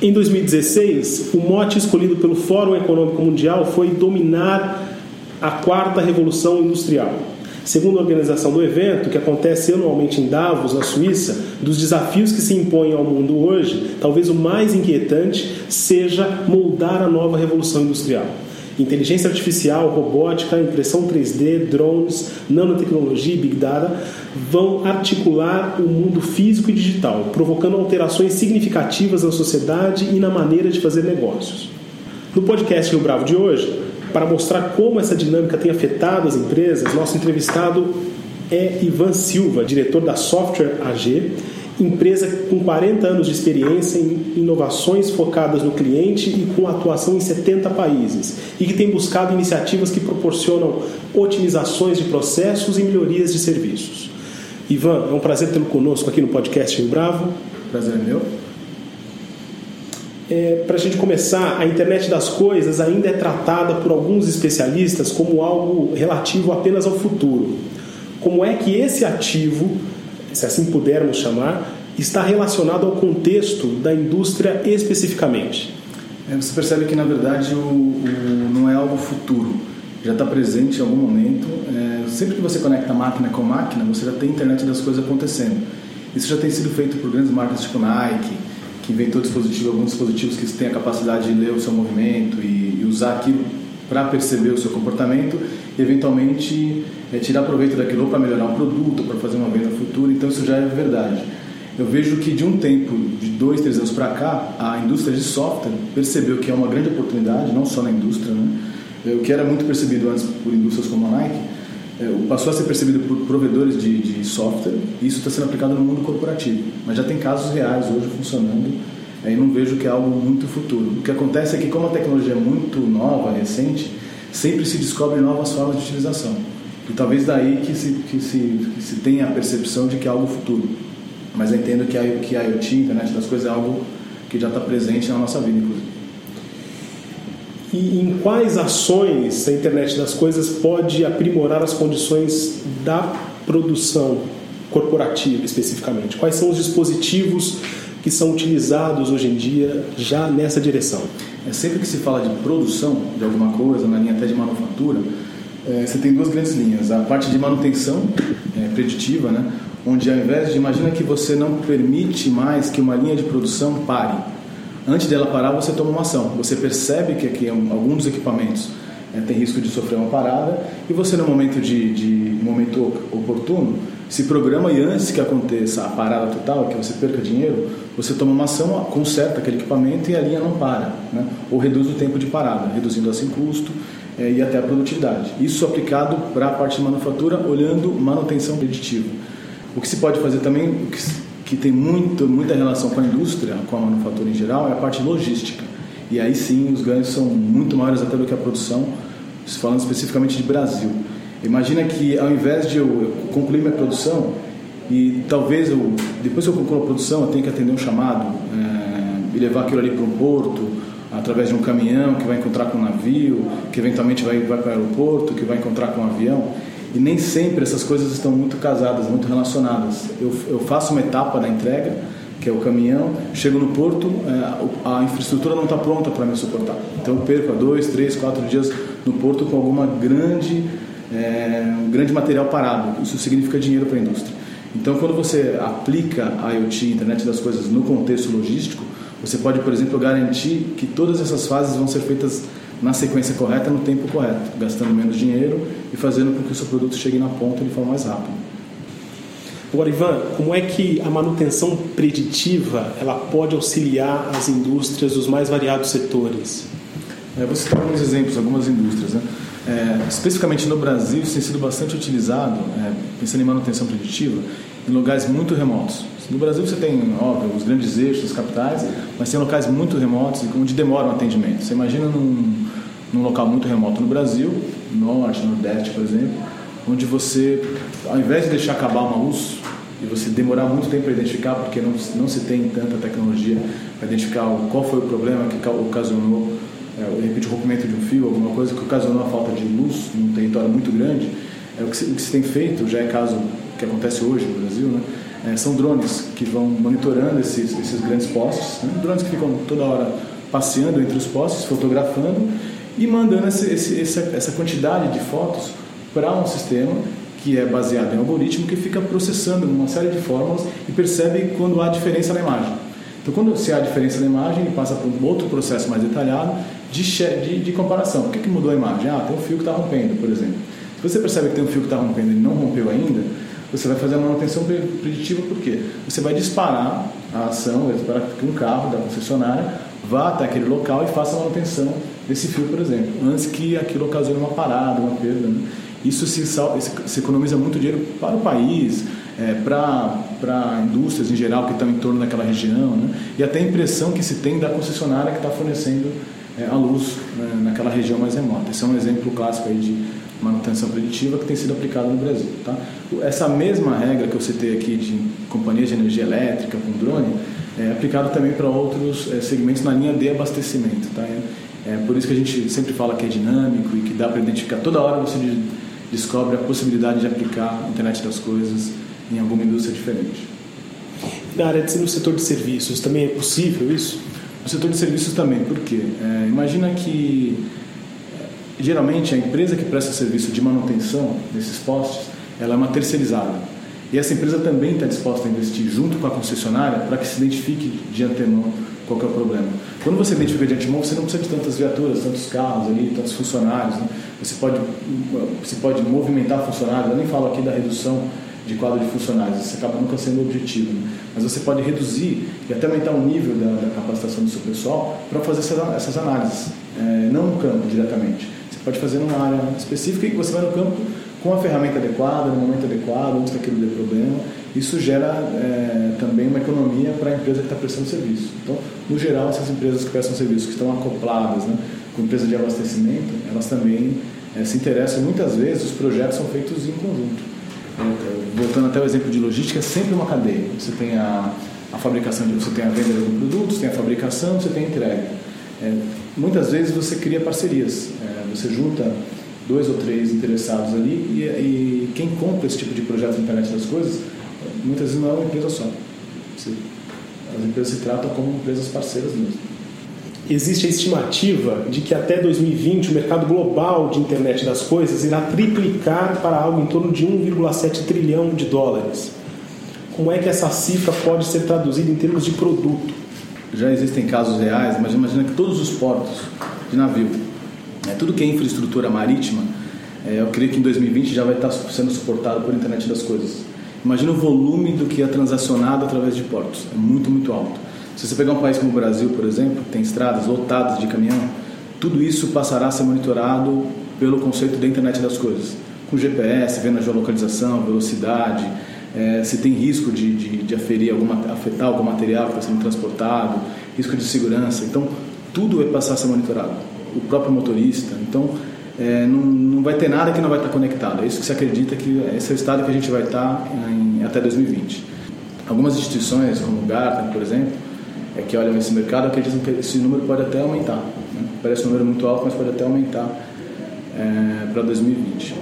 Em 2016, o mote escolhido pelo Fórum Econômico Mundial foi dominar a quarta revolução industrial. Segundo a organização do evento, que acontece anualmente em Davos, na Suíça, dos desafios que se impõem ao mundo hoje, talvez o mais inquietante seja moldar a nova revolução industrial. Inteligência artificial, robótica, impressão 3D, drones, nanotecnologia e big data vão articular o mundo físico e digital, provocando alterações significativas na sociedade e na maneira de fazer negócios. No podcast Rio Bravo de hoje, para mostrar como essa dinâmica tem afetado as empresas, nosso entrevistado é Ivan Silva, diretor da Software AG, empresa com 40 anos de experiência em inovações focadas no cliente e com atuação em 70 países, e que tem buscado iniciativas que proporcionam otimizações de processos e melhorias de serviços. Ivan, é um prazer tê-lo conosco aqui no podcast Rio Bravo. Prazer é meu. É, Para a gente começar, a internet das coisas ainda é tratada por alguns especialistas como algo relativo apenas ao futuro. Como é que esse ativo, se assim pudermos chamar, está relacionado ao contexto da indústria especificamente? É, você percebe que, na verdade, o, o, não é algo futuro. Já está presente em algum momento. É, sempre que você conecta máquina com máquina, você já tem internet das coisas acontecendo. Isso já tem sido feito por grandes marcas tipo Nike, que inventou dispositivo, alguns dispositivos que têm a capacidade de ler o seu movimento e, e usar aquilo para perceber o seu comportamento e eventualmente é, tirar proveito daquilo para melhorar um produto, para fazer uma venda futura. Então isso já é verdade. Eu vejo que de um tempo, de dois, três anos para cá, a indústria de software percebeu que é uma grande oportunidade, não só na indústria, né? o que era muito percebido antes por indústrias como a Nike, é, passou a ser percebido por provedores de, de software e isso está sendo aplicado no mundo corporativo. Mas já tem casos reais hoje funcionando e não vejo que é algo muito futuro. O que acontece é que, como a tecnologia é muito nova, recente, sempre se descobrem novas formas de utilização. E talvez daí que se, que se, que se tenha a percepção de que é algo futuro. Mas eu entendo que a, que a IoT, a internet das coisas, é algo que já está presente na nossa vida, inclusive. E em quais ações a internet das coisas pode aprimorar as condições da produção corporativa especificamente? Quais são os dispositivos que são utilizados hoje em dia já nessa direção? É, sempre que se fala de produção de alguma coisa, na linha até de manufatura, é, você tem duas grandes linhas. A parte de manutenção é, preditiva, né? onde ao invés de, imagina que você não permite mais que uma linha de produção pare antes dela parar, você toma uma ação. Você percebe que aqui algum dos equipamentos é, tem risco de sofrer uma parada e você, no momento de, de momento oportuno, se programa e antes que aconteça a parada total, que você perca dinheiro, você toma uma ação, conserta aquele equipamento e a linha não para, né? ou reduz o tempo de parada, reduzindo assim custo é, e até a produtividade. Isso aplicado para a parte de manufatura, olhando manutenção preditiva. O que se pode fazer também, que tem muito, muita relação com a indústria, com a manufatura em geral, é a parte logística. E aí sim os ganhos são muito maiores até do que a produção, falando especificamente de Brasil. Imagina que ao invés de eu concluir minha produção e talvez eu, depois que eu concluo a produção, eu tenho que atender um chamado é, e levar aquilo ali para um porto, através de um caminhão que vai encontrar com um navio, que eventualmente vai, vai para o aeroporto, que vai encontrar com um avião. E nem sempre essas coisas estão muito casadas, muito relacionadas. Eu, eu faço uma etapa da entrega, que é o caminhão, chego no porto, é, a infraestrutura não está pronta para me suportar. Então eu perco dois, três, quatro dias no porto com alguma grande, é, um grande material parado. Isso significa dinheiro para a indústria. Então quando você aplica a IoT, internet das coisas, no contexto logístico, você pode, por exemplo, garantir que todas essas fases vão ser feitas na sequência correta, no tempo correto, gastando menos dinheiro e fazendo com que o seu produto chegue na ponta de forma mais rápida. Agora, Ivan, como é que a manutenção preditiva ela pode auxiliar as indústrias dos mais variados setores? É, vou citar alguns exemplos, algumas indústrias. Né? É, especificamente no Brasil, isso tem sido bastante utilizado, é, pensando em manutenção preditiva, em lugares muito remotos. No Brasil você tem, óbvio, os grandes eixos, as capitais, mas tem locais muito remotos onde demora um atendimento. Você imagina num, num local muito remoto no Brasil, norte, nordeste, por exemplo, onde você, ao invés de deixar acabar uma luz e você demorar muito tempo para identificar, porque não, não se tem tanta tecnologia para identificar qual foi o problema que ocasionou, é, de repente, o rompimento de um fio, alguma coisa que ocasionou a falta de luz num território muito grande, é, o, que o que se tem feito, já é caso que acontece hoje no Brasil, né? É, são drones que vão monitorando esses, esses grandes postes, né? drones que ficam toda hora passeando entre os postes, fotografando e mandando esse, esse, essa, essa quantidade de fotos para um sistema que é baseado em algoritmo que fica processando uma série de fórmulas e percebe quando há diferença na imagem. Então, quando se há diferença na imagem, ele passa por um outro processo mais detalhado de, de, de comparação. O que, que mudou a imagem? Ah, tem um fio que está rompendo, por exemplo. Se você percebe que tem um fio que está rompendo e não rompeu ainda, você vai fazer a manutenção preditiva por quê? Você vai disparar a ação, vai disparar que um carro da concessionária vá até aquele local e faça a manutenção desse fio, por exemplo, antes que aquilo ocasione uma parada, uma perda. Né? Isso se, se, economiza muito dinheiro para o país, é, para indústrias em geral que estão em torno daquela região, né? e até a impressão que se tem da concessionária que está fornecendo é, a luz né, naquela região mais remota. Esse é um exemplo clássico aí de manutenção preditiva que tem sido aplicado no Brasil. Tá? Essa mesma regra que eu citei aqui de companhias de energia elétrica com drone é aplicado também para outros é, segmentos na linha de abastecimento. Tá? É por isso que a gente sempre fala que é dinâmico e que dá para identificar. Toda hora você descobre a possibilidade de aplicar a internet das coisas em alguma indústria diferente. Na área de no setor de serviços também é possível isso? No setor de serviços também, por quê? É, imagina que é, geralmente a empresa que presta serviço de manutenção desses postes, ela é uma terceirizada. E essa empresa também está disposta a investir junto com a concessionária para que se identifique de antemão qual é o problema. Quando você identifica de antemão, você não precisa de tantas viaturas, tantos carros ali, tantos funcionários. Né? Você, pode, você pode movimentar funcionários. Eu nem falo aqui da redução de quadro de funcionários, isso acaba nunca sendo o objetivo. Né? Mas você pode reduzir e até aumentar o nível da, da capacitação do seu pessoal para fazer essas, essas análises, é, não no campo diretamente. Pode fazer numa área específica e você vai no campo com a ferramenta adequada, no momento adequado, antes aquilo dê problema. Isso gera é, também uma economia para a empresa que está prestando serviço. Então, no geral, essas empresas que prestam serviço, que estão acopladas né, com empresa de abastecimento, elas também é, se interessam. Muitas vezes, os projetos são feitos em conjunto. Voltando até o exemplo de logística, é sempre uma cadeia. Você tem a, a fabricação, de, você tem a venda de produtos, tem a fabricação, você tem a entrega. É, muitas vezes você cria parcerias. É, você junta dois ou três interessados ali e, e, quem compra esse tipo de projeto na internet das coisas muitas vezes não é uma empresa só. As empresas se tratam como empresas parceiras mesmo. Existe a estimativa de que até 2020 o mercado global de internet das coisas irá triplicar para algo em torno de 1,7 trilhão de dólares. Como é que essa cifra pode ser traduzida em termos de produto? Já existem casos reais, mas imagina que todos os portos de navio é, tudo que é infraestrutura marítima, é, eu creio que em 2020 já vai estar sendo suportado por internet das coisas. Imagina o volume do que é transacionado através de portos, é muito, muito alto. Se você pegar um país como o Brasil, por exemplo, que tem estradas lotadas de caminhão, tudo isso passará a ser monitorado pelo conceito da internet das coisas, com GPS, vendo a geolocalização, velocidade, é, se tem risco de, de, de aferir alguma, afetar algum material que está sendo transportado, risco de segurança. Então, tudo vai passar a ser monitorado o próprio motorista. Então, é, não, não vai ter nada que não vai estar conectado. É isso que se acredita que esse é o estado que a gente vai estar em, até 2020. Algumas instituições, como o Gartner, por exemplo, é, que olham esse mercado, acreditam que esse número pode até aumentar. Né? Parece um número muito alto, mas pode até aumentar é, para 2020.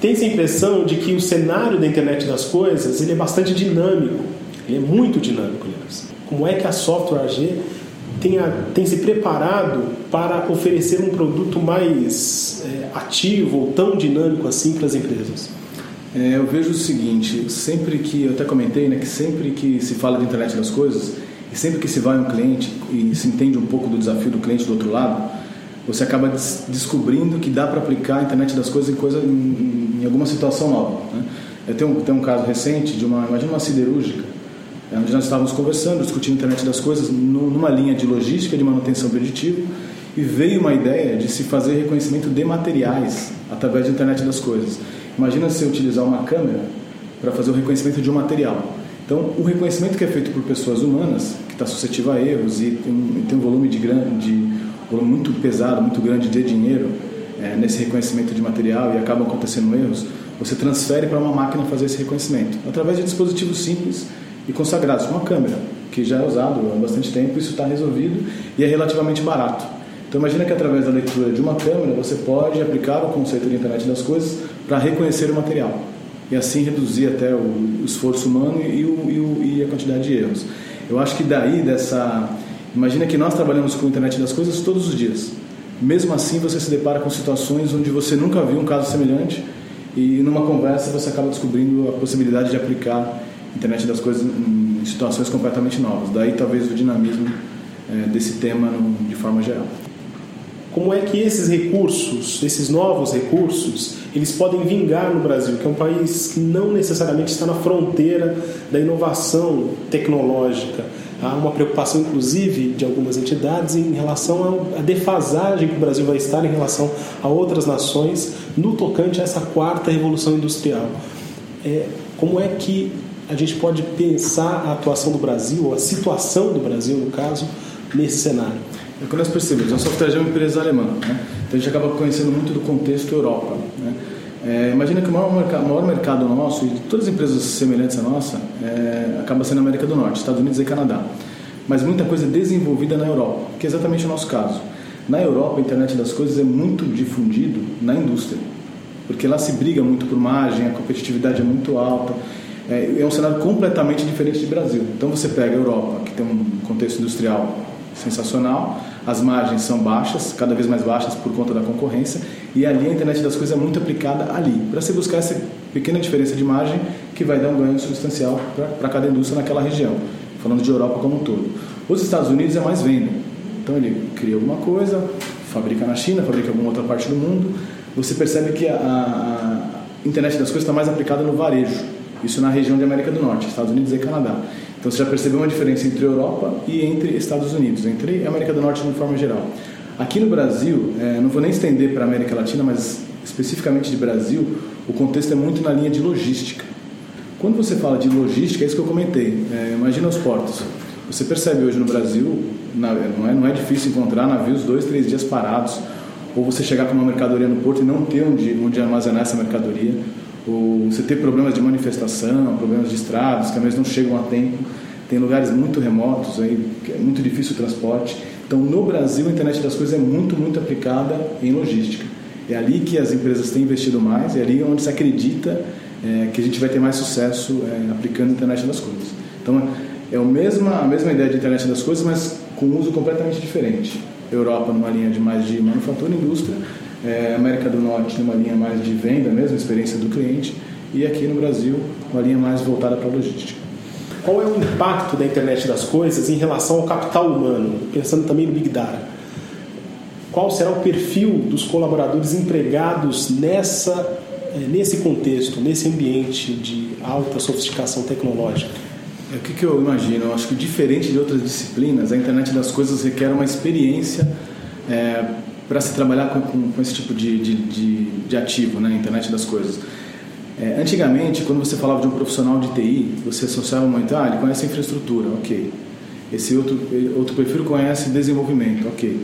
Tem-se a impressão de que o cenário da internet das coisas ele é bastante dinâmico. Ele é muito dinâmico, aliás. Como é que a Software AG tenha, tem se preparado para oferecer um produto mais é, ativo ou tão dinâmico assim para as empresas? É, eu vejo o seguinte, sempre que, eu até comentei, né, que sempre que se fala de internet das coisas, e sempre que se vai um cliente e se entende um pouco do desafio do cliente do outro lado, você acaba des descobrindo que dá para aplicar a internet das coisas em, coisa, em, em alguma situação nova. Né? Eu tenho, tenho um caso recente de uma, imagina uma siderúrgica, é onde nós estávamos conversando, discutindo a internet das coisas numa linha de logística de manutenção preditiva e veio uma ideia de se fazer reconhecimento de materiais através da internet das coisas. Imagina se utilizar uma câmera para fazer o reconhecimento de um material. Então, o reconhecimento que é feito por pessoas humanas, que está suscetível a erros e tem tem um volume de grande, de volume muito pesado, muito grande de dinheiro é, nesse reconhecimento de material e acabam acontecendo erros, você transfere para uma máquina fazer esse reconhecimento através de dispositivos simples e consagrados, como a câmera, que já é usado há bastante tempo, isso está resolvido e é relativamente barato. Então imagina que através da leitura de uma câmera você pode aplicar o conceito de internet das coisas para reconhecer o material e assim reduzir até o esforço humano e, o, e, o, e a quantidade de erros. Eu acho que daí dessa imagina que nós trabalhamos com a internet das coisas todos os dias. Mesmo assim você se depara com situações onde você nunca viu um caso semelhante e numa conversa você acaba descobrindo a possibilidade de aplicar a internet das coisas em situações completamente novas. Daí talvez o dinamismo é, desse tema de forma geral. Como é que esses recursos, esses novos recursos, eles podem vingar no Brasil, que é um país que não necessariamente está na fronteira da inovação tecnológica? Há uma preocupação, inclusive, de algumas entidades em relação à defasagem que o Brasil vai estar em relação a outras nações no tocante a essa quarta revolução industrial. É, como é que a gente pode pensar a atuação do Brasil, ou a situação do Brasil, no caso, nesse cenário? É o que nós percebemos. A Software é uma empresa alemã, né? então a gente acaba conhecendo muito do contexto Europa. Né? É, imagina que o maior, mercado, maior mercado nosso, e todas as empresas semelhantes à nossa, é, acaba sendo a América do Norte, Estados Unidos e Canadá. Mas muita coisa é desenvolvida na Europa, que é exatamente o nosso caso. Na Europa, a internet das coisas é muito difundido na indústria, porque lá se briga muito por margem, a competitividade é muito alta. É, é um cenário completamente diferente do Brasil. Então você pega a Europa, que tem um contexto industrial sensacional, as margens são baixas, cada vez mais baixas por conta da concorrência, e ali a internet das coisas é muito aplicada ali, para se buscar essa pequena diferença de margem que vai dar um ganho substancial para cada indústria naquela região, falando de Europa como um todo. Os Estados Unidos é mais venda, então ele cria alguma coisa, fabrica na China, fabrica em alguma outra parte do mundo, você percebe que a, a, internet das coisas está mais aplicada no varejo, isso na região de América do Norte, Estados Unidos e Canadá. Então você já percebeu uma diferença entre Europa e entre Estados Unidos, entre América do Norte de uma forma geral. Aqui no Brasil, é, não vou nem estender para a América Latina, mas especificamente de Brasil, o contexto é muito na linha de logística. Quando você fala de logística, é isso que eu comentei. É, imagina os portos. Você percebe hoje no Brasil, não, é, não é difícil encontrar navios dois, três dias parados, ou você chegar com uma mercadoria no porto e não ter onde, onde armazenar essa mercadoria ou você ter problemas de manifestação, problemas de estradas, caminhões não chegam a tempo, tem lugares muito remotos, aí, é muito difícil o transporte. Então, no Brasil, a internet das coisas é muito, muito aplicada em logística. É ali que as empresas têm investido mais, é ali onde se acredita é, que a gente vai ter mais sucesso é, aplicando a internet das coisas. Então, é a mesma, a mesma ideia de internet das coisas, mas com um uso completamente diferente. Europa numa linha de mais de manufatura e indústria, é, América do Norte numa linha mais de venda mesmo, experiência do cliente, e aqui no Brasil uma linha mais voltada para a logística. Qual é o impacto da internet das coisas em relação ao capital humano, pensando também no Big Data? Qual será o perfil dos colaboradores empregados nessa, é, nesse contexto, nesse ambiente de alta sofisticação tecnológica? É, o que, que eu imagino? Eu acho que diferente de outras disciplinas, a internet das coisas requer uma experiência é, para se trabalhar com, com, com esse tipo de, de, de, de, ativo, né? internet das coisas. É, antigamente, quando você falava de um profissional de TI, você associava muito, ah, ele conhece infraestrutura, ok. Esse outro, outro perfil conhece desenvolvimento, ok.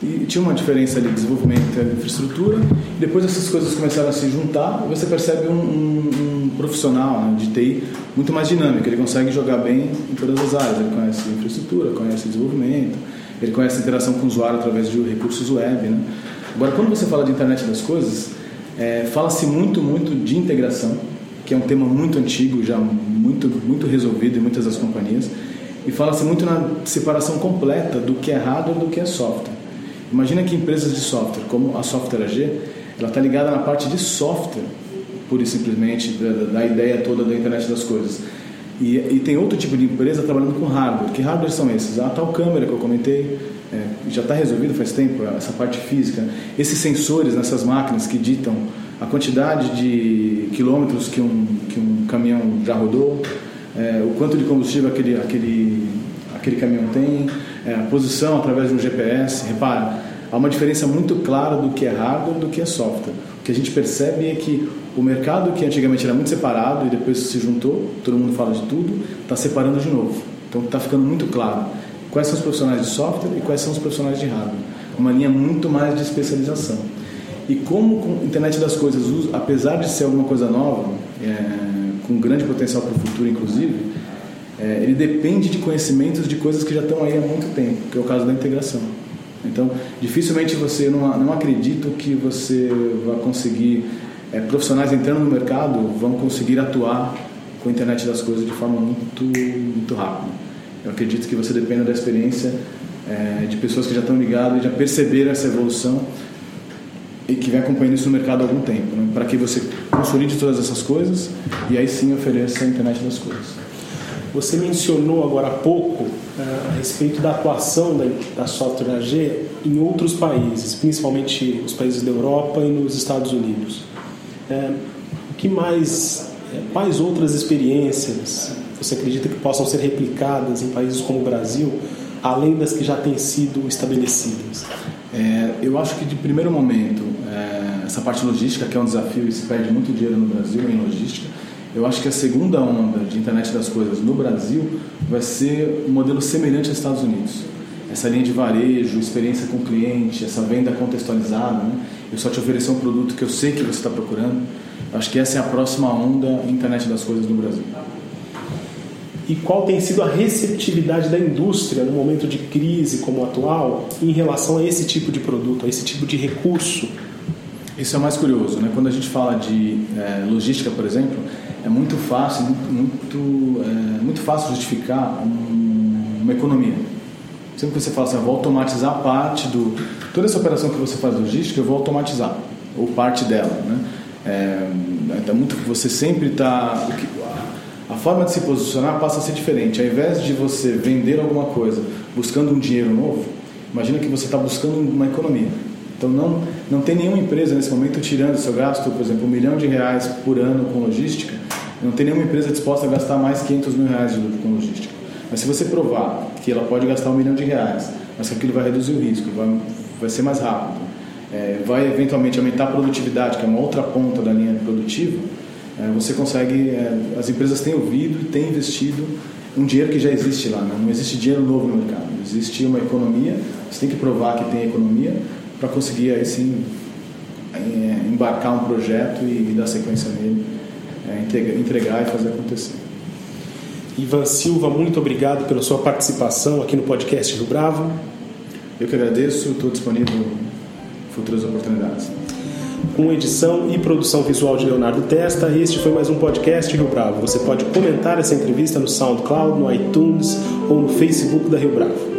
E tinha uma diferença ali, desenvolvimento e infraestrutura, depois essas coisas começaram a se juntar, e você percebe um, um, um profissional né, de TI muito mais dinâmico, ele consegue jogar bem em todas as áreas, ele conhece infraestrutura, conhece desenvolvimento, ele conhece a interação com o usuário através de recursos web. Né? Agora, quando você fala de internet das coisas, é, fala-se muito, muito de integração, que é um tema muito antigo, já muito, muito resolvido em muitas das companhias, e fala-se muito na separação completa do que é hardware do que é software. Imagina que empresas de software, como a Software AG, ela está ligada na parte de software, pura e simplesmente, da, da ideia toda da internet das coisas. E, e, tem outro tipo de empresa trabalhando com hardware. Que hardware são esses? A tal câmera que eu comentei, é, já está resolvido faz tempo, essa parte física. Esses sensores nessas máquinas que ditam a quantidade de quilômetros que um, que um caminhão já rodou, é, o quanto de combustível aquele, aquele, aquele caminhão tem, é, a posição através de um GPS. Repara, há uma diferença muito clara do que é hardware do que é software. O que a gente percebe é que o mercado que antigamente era muito separado e depois se juntou, todo mundo fala de tudo, está separando de novo. Então está ficando muito claro quais são os profissionais de software e quais são os profissionais de hardware. uma linha muito mais de especialização. E como a internet das coisas, apesar de ser alguma coisa nova, é, com grande potencial para o futuro, inclusive, é, ele depende de conhecimentos de coisas que já estão aí há muito tempo, que é o caso da integração. Então, dificilmente você, não, não acredito que você vai conseguir, é, profissionais entrando no mercado vão conseguir atuar com a internet das coisas de forma muito, muito rápida. Eu acredito que você dependa da experiência é, de pessoas que já estão ligadas e já perceberam essa evolução e que vem acompanhando isso no mercado há algum tempo, né? para que você consolide todas essas coisas e aí sim ofereça a internet das coisas. Você mencionou agora há pouco uh, a respeito da atuação da, da Software AG em outros países, principalmente os países da Europa e nos Estados Unidos. O que mais, uh, quais outras experiências você acredita que possam ser replicadas em países como o Brasil, além das que já têm sido estabelecidas? É, eu acho que de primeiro momento, é, essa parte logística, que é um desafio e se perde muito dinheiro no Brasil em logística, eu acho que a segunda onda de internet das coisas no Brasil vai ser um modelo semelhante aos Estados Unidos. Essa linha de varejo, experiência com o cliente, essa venda contextualizada, né? eu só te oferecer um produto que eu sei que você está procurando. Acho que essa é a próxima onda internet das coisas no Brasil e qual tem sido a receptividade da indústria no momento de crise como o atual em relação a esse tipo de produto, a esse tipo de recurso? Isso é mais curioso, né? Quando a gente fala de é, logística, por exemplo, é muito fácil, muito, muito, é, muito fácil justificar um, uma economia. Sempre que você fala assim, eu vou automatizar parte do toda essa operação que você faz logística, eu vou automatizar ou parte dela, né? É, é muito você sempre está a forma de se posicionar passa a ser diferente. Ao invés de você vender alguma coisa buscando um dinheiro novo, imagina que você está buscando uma economia. Então não, não tem nenhuma empresa nesse momento tirando seu gasto, por exemplo, um milhão de reais por ano com logística, não tem nenhuma empresa disposta a gastar mais 500 mil reais de lucro com logística. Mas se você provar que ela pode gastar um milhão de reais, mas que aquilo vai reduzir o risco, vai, vai ser mais rápido, é, vai eventualmente aumentar a produtividade, que é uma outra ponta da linha produtiva, é, você consegue, é, as empresas têm ouvido e têm investido um dinheiro que já existe lá, né? não existe dinheiro novo no mercado, existe uma economia, você tem que provar que tem economia para conseguir aí sim é, embarcar um projeto e, dar sequência nele, entregar e fazer acontecer. Ivan Silva, muito obrigado pela sua participação aqui no podcast Rio Bravo. Eu que agradeço, estou disponível futuras oportunidades com edição e produção visual de Leonardo Testa. Este foi mais um podcast Rio Bravo. Você pode comentar essa entrevista no SoundCloud, no iTunes ou no Facebook da Rio Bravo.